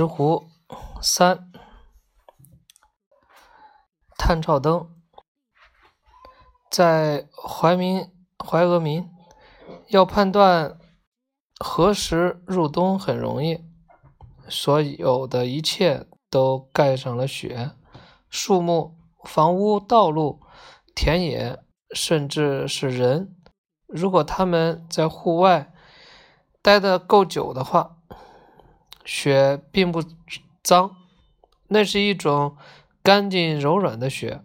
石斛三，探照灯，在怀民怀俄民，要判断何时入冬很容易。所有的一切都盖上了雪，树木、房屋、道路、田野，甚至是人，如果他们在户外待得够久的话。雪并不脏，那是一种干净柔软的雪，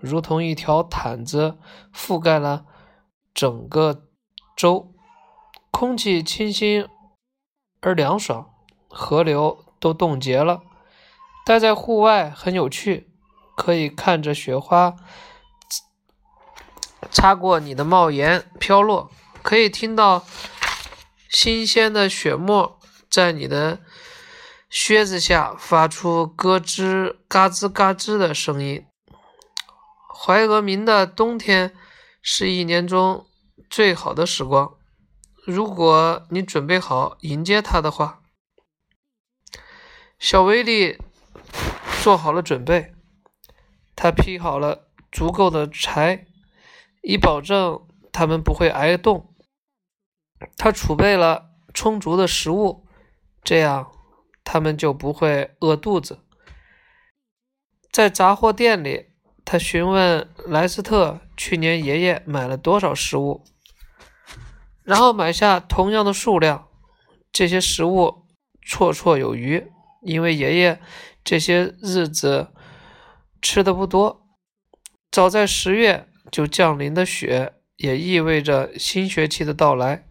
如同一条毯子覆盖了整个州。空气清新而凉爽，河流都冻结了。待在户外很有趣，可以看着雪花擦过你的帽檐飘落，可以听到新鲜的雪沫在你的。靴子下发出咯吱嘎吱嘎吱的声音。怀俄明的冬天是一年中最好的时光。如果你准备好迎接它的话，小威利做好了准备。他劈好了足够的柴，以保证他们不会挨冻。他储备了充足的食物，这样。他们就不会饿肚子。在杂货店里，他询问莱斯特去年爷爷买了多少食物，然后买下同样的数量。这些食物绰绰有余，因为爷爷这些日子吃的不多。早在十月就降临的雪，也意味着新学期的到来。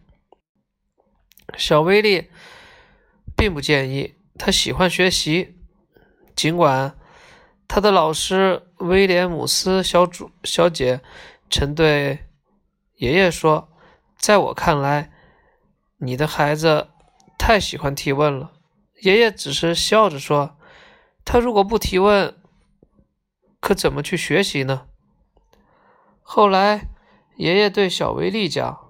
小威利并不建议。他喜欢学习，尽管他的老师威廉姆斯小主小姐曾对爷爷说：“在我看来，你的孩子太喜欢提问了。”爷爷只是笑着说：“他如果不提问，可怎么去学习呢？”后来，爷爷对小威利讲：“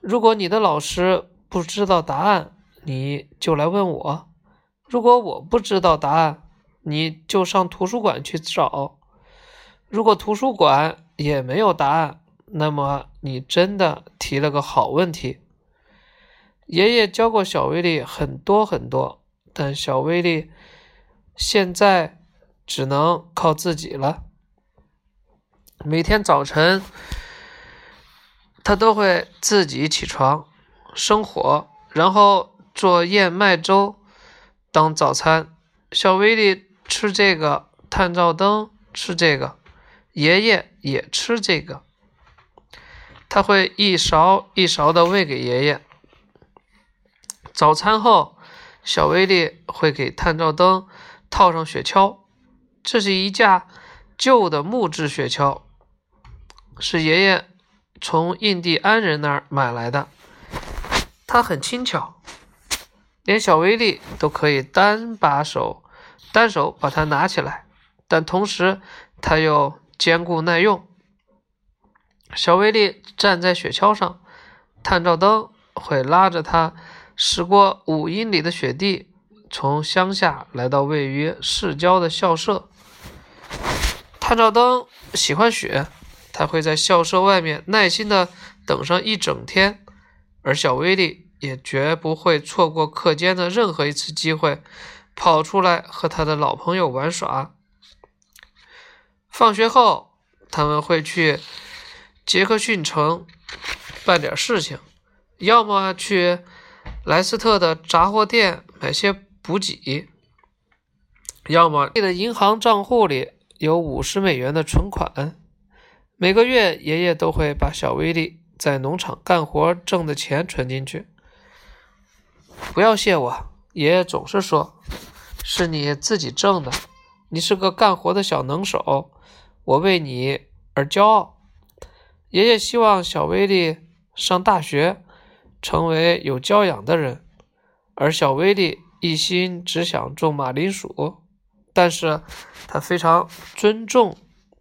如果你的老师不知道答案，你就来问我。”如果我不知道答案，你就上图书馆去找。如果图书馆也没有答案，那么你真的提了个好问题。爷爷教过小威力很多很多，但小威力现在只能靠自己了。每天早晨，他都会自己起床生火，然后做燕麦粥。当早餐，小威力吃这个，探照灯吃这个，爷爷也吃这个。他会一勺一勺的喂给爷爷。早餐后，小威力会给探照灯套上雪橇，这是一架旧的木质雪橇，是爷爷从印第安人那儿买来的。它很轻巧。连小威力都可以单把手单手把它拿起来，但同时它又坚固耐用。小威力站在雪橇上，探照灯会拉着他驶过五英里的雪地，从乡下来到位于市郊的校舍。探照灯喜欢雪，他会在校舍外面耐心地等上一整天，而小威力。也绝不会错过课间的任何一次机会，跑出来和他的老朋友玩耍。放学后，他们会去杰克逊城办点事情，要么去莱斯特的杂货店买些补给，要么的银行账户里有五十美元的存款。每个月，爷爷都会把小威力在农场干活挣的钱存进去。不要谢我，爷爷总是说，是你自己挣的。你是个干活的小能手，我为你而骄傲。爷爷希望小威力上大学，成为有教养的人，而小威力一心只想种马铃薯。但是他非常尊重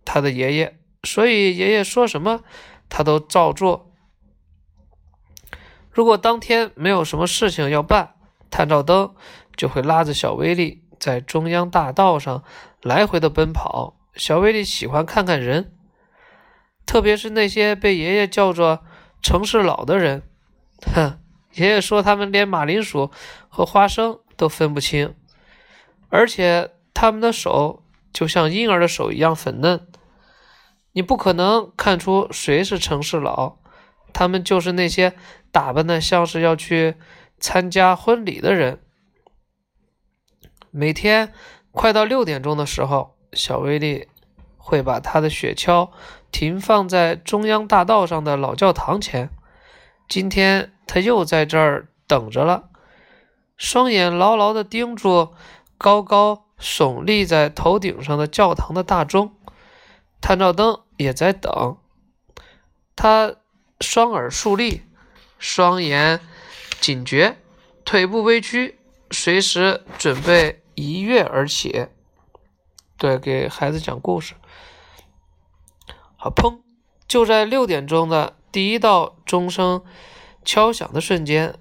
他的爷爷，所以爷爷说什么，他都照做。如果当天没有什么事情要办，探照灯就会拉着小威力在中央大道上来回的奔跑。小威力喜欢看看人，特别是那些被爷爷叫做城市老的人。哼，爷爷说他们连马铃薯和花生都分不清，而且他们的手就像婴儿的手一样粉嫩。你不可能看出谁是城市老，他们就是那些打扮的像是要去参加婚礼的人。每天快到六点钟的时候，小威力会把他的雪橇停放在中央大道上的老教堂前。今天他又在这儿等着了，双眼牢牢地盯住高高耸立在头顶上的教堂的大钟。探照灯也在等，他双耳竖立，双眼警觉，腿部微屈，随时准备一跃而起。对，给孩子讲故事。好，砰！就在六点钟的第一道钟声敲响的瞬间，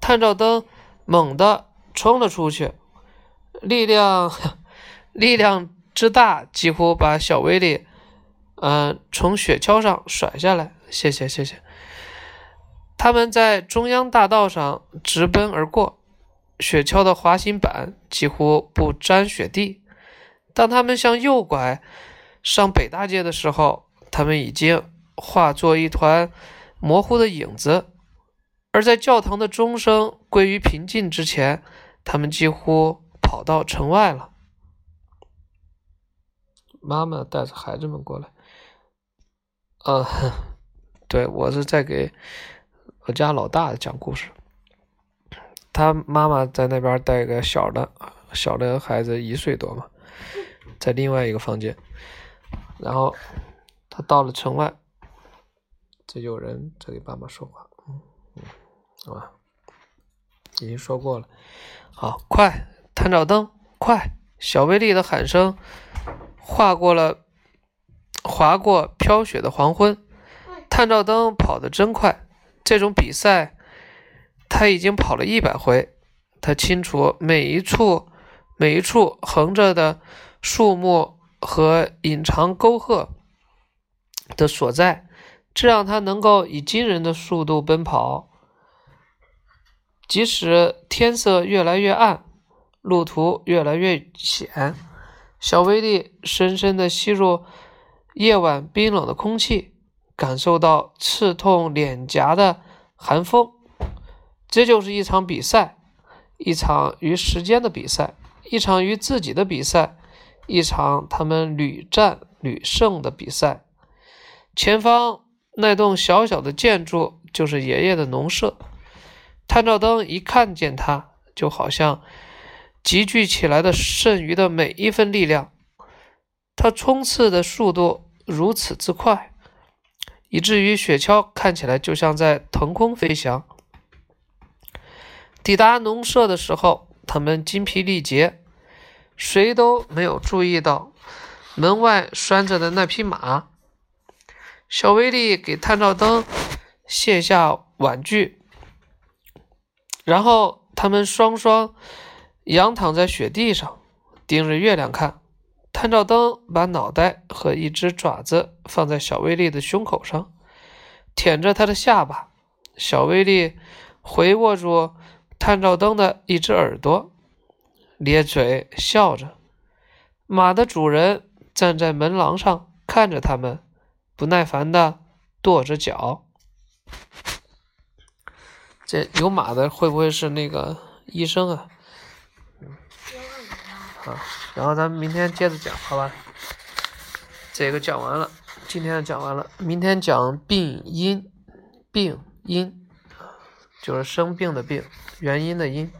探照灯猛地冲了出去，力量 力量之大，几乎把小威力。嗯，从雪橇上甩下来，谢谢谢谢。他们在中央大道上直奔而过，雪橇的滑行板几乎不沾雪地。当他们向右拐上北大街的时候，他们已经化作一团模糊的影子；而在教堂的钟声归于平静之前，他们几乎跑到城外了。妈妈带着孩子们过来。呃，对我是在给我家老大讲故事，他妈妈在那边带个小的，小的孩子一岁多嘛，在另外一个房间，然后他到了城外，这有人在给爸妈说话，嗯嗯，好吧，已经说过了，好，快，探照灯，快，小威力的喊声划过了。划过飘雪的黄昏，探照灯跑得真快。这种比赛他已经跑了一百回。他清楚每一处、每一处横着的树木和隐藏沟壑的所在，这让他能够以惊人的速度奔跑。即使天色越来越暗，路途越来越险，小威力深深地吸入。夜晚冰冷的空气，感受到刺痛脸颊的寒风。这就是一场比赛，一场与时间的比赛，一场与自己的比赛，一场他们屡战屡胜的比赛。前方那栋小小的建筑就是爷爷的农舍。探照灯一看见它，就好像集聚起来的剩余的每一分力量。它冲刺的速度如此之快，以至于雪橇看起来就像在腾空飞翔。抵达农舍的时候，他们精疲力竭，谁都没有注意到门外拴着的那匹马。小威力给探照灯卸下碗具，然后他们双双仰躺在雪地上，盯着月亮看。探照灯把脑袋和一只爪子放在小威力的胸口上，舔着他的下巴。小威力回握住探照灯的一只耳朵，咧嘴笑着。马的主人站在门廊上看着他们，不耐烦地跺着脚。这有马的会不会是那个医生啊？啊，然后咱们明天接着讲，好吧？这个讲完了，今天讲完了，明天讲病因，病因就是生病的病，原因的因。